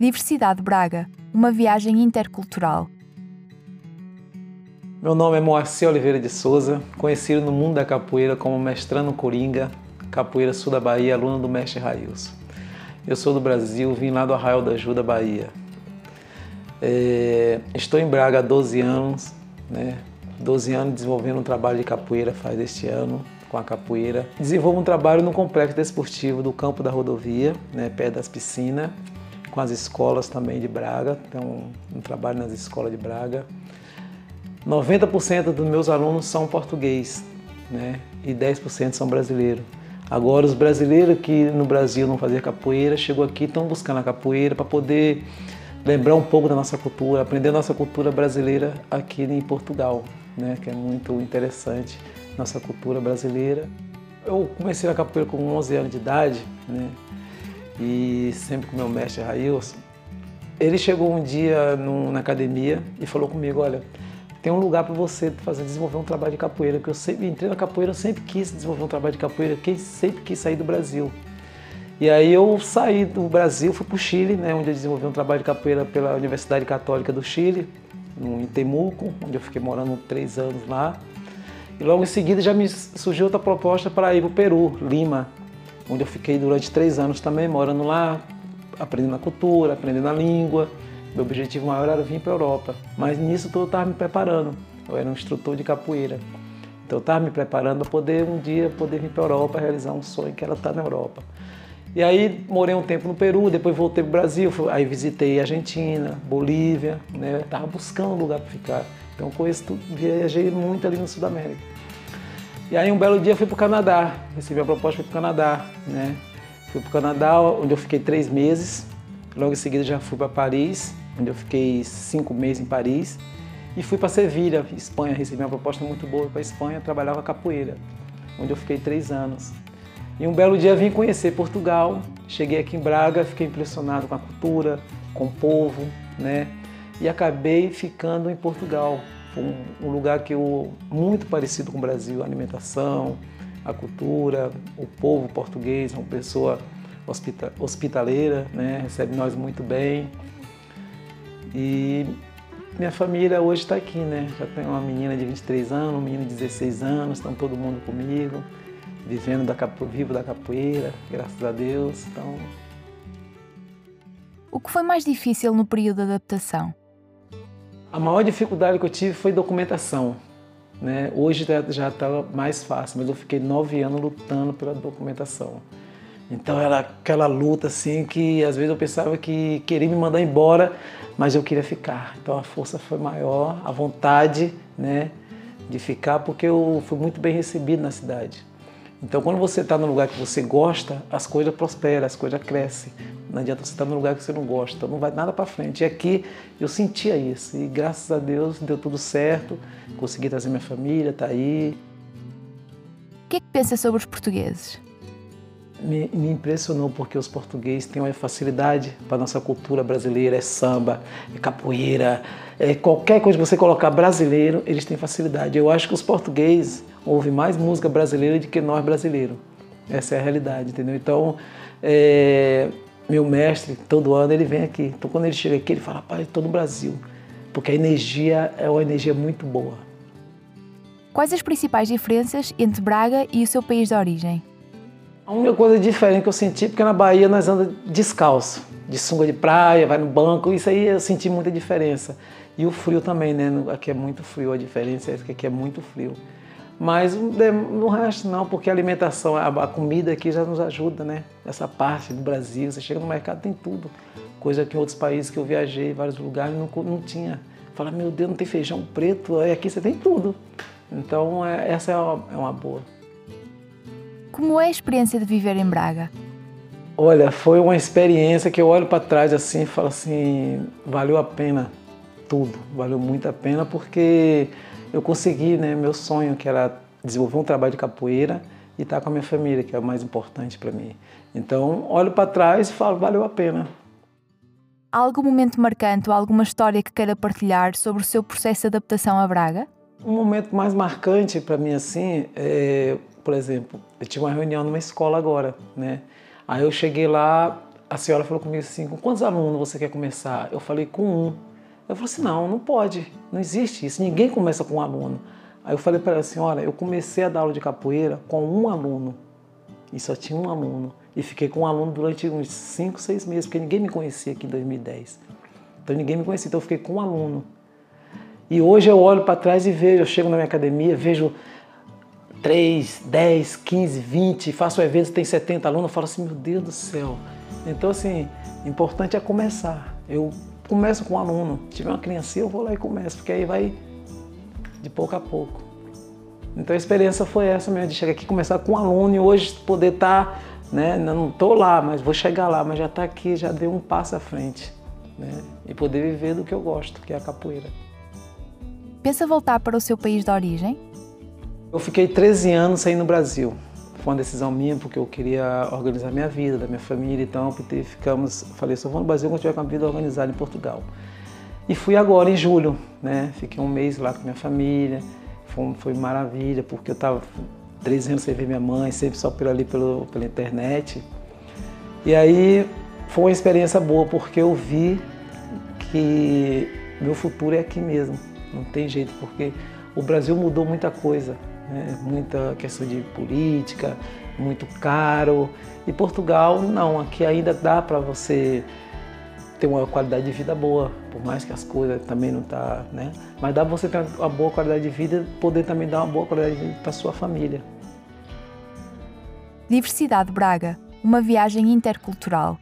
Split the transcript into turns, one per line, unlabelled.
Diversidade Braga, uma viagem intercultural.
Meu nome é Moacir Oliveira de Souza, conhecido no mundo da capoeira como mestrando Coringa, capoeira sul da Bahia, aluno do mestre Railson. Eu sou do Brasil, vim lá do Arraial da Ajuda, Bahia. É, estou em Braga há 12 anos, né? 12 anos desenvolvendo um trabalho de capoeira faz este ano com a capoeira. Desenvolvo um trabalho no complexo desportivo do campo da rodovia, né, perto das piscinas, com as escolas também de Braga, então um trabalho nas escolas de Braga. 90% dos meus alunos são português, né, e 10% são brasileiros. Agora os brasileiros que no Brasil não faziam capoeira, chegou aqui estão buscando a capoeira para poder lembrar um pouco da nossa cultura, aprender a nossa cultura brasileira aqui em Portugal, né, que é muito interessante, nossa cultura brasileira. Eu comecei a capoeira com 11 anos de idade, né, e sempre com meu mestre Railson. Ele chegou um dia no, na academia e falou comigo, olha, tem um lugar para você fazer desenvolver um trabalho de capoeira, que eu sempre entrei na capoeira, eu sempre quis desenvolver um trabalho de capoeira, quem sempre quis sair do Brasil. E aí eu saí do Brasil, fui para o Chile, né, onde eu desenvolvi um trabalho de capoeira pela Universidade Católica do Chile, em Temuco, onde eu fiquei morando três anos lá. E logo em seguida já me surgiu outra proposta para ir para o Peru, Lima, onde eu fiquei durante três anos também, morando lá, aprendendo a cultura, aprendendo a língua. Meu objetivo maior era vir para a Europa, mas nisso tudo eu estava me preparando. Eu era um instrutor de capoeira. Então eu estava me preparando para poder um dia poder vir para a Europa realizar um sonho que era estar na Europa. E aí morei um tempo no Peru, depois voltei para o Brasil, aí visitei Argentina, Bolívia, né? Estava buscando um lugar para ficar. Então conheço viajei muito ali no Sudamérica. E aí um belo dia fui para o Canadá, recebi a proposta para o Canadá, né? Fui para o Canadá, onde eu fiquei três meses. Logo em seguida já fui para Paris, onde eu fiquei cinco meses em Paris. E fui para Sevilha, Espanha, recebi uma proposta muito boa para Espanha, trabalhava capoeira, onde eu fiquei três anos. E um belo dia vim conhecer Portugal, cheguei aqui em Braga, fiquei impressionado com a cultura, com o povo, né? E acabei ficando em Portugal. Foi um, lugar que eu muito parecido com o Brasil, a alimentação, a cultura, o povo português, uma pessoa hospitaleira, né? recebe nós muito bem. E minha família hoje está aqui, né? Já tenho uma menina de 23 anos, um menino de 16 anos, estão todo mundo comigo vivendo da capo, vivo da capoeira, graças a Deus. Então...
O que foi mais difícil no período de adaptação?
A maior dificuldade que eu tive foi documentação. Né? Hoje já está mais fácil, mas eu fiquei nove anos lutando pela documentação. Então era aquela luta assim que às vezes eu pensava que queria me mandar embora, mas eu queria ficar. Então a força foi maior, a vontade né, de ficar, porque eu fui muito bem recebido na cidade. Então, quando você está no lugar que você gosta, as coisas prosperam, as coisas crescem. Não adianta você estar no lugar que você não gosta, não vai nada para frente. E aqui eu sentia isso, e graças a Deus deu tudo certo, consegui trazer minha família, tá aí.
O que é que pensa sobre os portugueses?
Me, me, impressionou porque os portugueses têm uma facilidade para a nossa cultura brasileira, é samba, é capoeira, é qualquer coisa que você colocar brasileiro, eles têm facilidade. Eu acho que os portugueses ouvem mais música brasileira do que nós brasileiros. Essa é a realidade, entendeu? Então, é, meu mestre, todo ano ele vem aqui. Então, quando ele chega aqui, ele fala, pai, estou no Brasil. Porque a energia é uma energia muito boa.
Quais as principais diferenças entre Braga e o seu país de origem?
A única coisa diferente que eu senti, porque na Bahia nós andamos descalço, de sunga de praia, vai no banco, isso aí eu senti muita diferença. E o frio também, né? Aqui é muito frio, a diferença é que aqui é muito frio. Mas no resto não, porque a alimentação, a, comida aqui já nos ajuda, né? Essa parte do Brasil, você chega no mercado tem tudo. Coisa que em outros países que eu viajei, vários lugares, não, não tinha. Fala, meu Deus, não tem feijão preto, aí aqui você tem tudo. Então é, essa é uma, é uma boa.
Como é a experiência de viver em Braga?
Olha, foi uma experiência que eu olho para trás assim e falo assim, valeu a pena tudo, valeu muito a pena porque eu consegui, né, meu sonho que era desenvolver um trabalho de capoeira e estar com a minha família, que é o mais importante para mim. Então, olho para trás e falo, valeu a pena.
Há algum momento marcante ou alguma história que queira partilhar sobre o seu processo de adaptação a Braga?
Um momento mais marcante para mim assim é por exemplo, eu tive uma reunião numa escola agora, né? Aí eu cheguei lá, a senhora falou comigo assim, com quantos alunos você quer começar? Eu falei, com um. Eu falei assim, não, não pode, não existe isso, ninguém começa com um aluno. Aí eu falei para ela, senhora, eu comecei a dar aula de capoeira com um aluno, e só tinha um aluno. E fiquei com um aluno durante uns 5, 6 meses, porque ninguém me conhecia aqui em 2010. Então ninguém me conhecia, então eu fiquei com um aluno. E hoje eu olho para trás e vejo, eu chego na minha academia, vejo 3, 10, 15, 20, faço eventos, tem 70 alunos, eu falo assim, meu Deus do céu. Então, assim, importante é começar. Eu começo com um aluno. Tiver uma criança, eu vou lá e começo, porque aí vai de pouco a pouco. Então a experiência foi essa mesmo, de chegar aqui, começar com um aluno e hoje poder estar, tá, né, não estou lá, mas vou chegar lá, mas já está aqui, já deu um passo à frente. Né, e poder viver do que eu gosto, que é a capoeira.
Pensa voltar para o seu país de origem?
Eu fiquei 13 anos sem ir no Brasil. Foi uma decisão minha porque eu queria organizar minha vida, da minha família, então porque ficamos, falei, só vou no Brasil quando tiver com a vida organizada em Portugal. E fui agora em julho, né? Fiquei um mês lá com minha família, foi, foi maravilha, porque eu estava 13 anos sem ver minha mãe, sempre só por ali pelo, pela internet. E aí foi uma experiência boa, porque eu vi que meu futuro é aqui mesmo, não tem jeito, porque o Brasil mudou muita coisa né? muita questão de política, muito caro. E Portugal, não, aqui ainda dá para você ter uma qualidade de vida boa, por mais que as coisas também não tá, né? Mas dá para você ter uma boa qualidade de vida, poder também dar uma boa qualidade de vida para sua família.
Diversidade Braga, uma viagem intercultural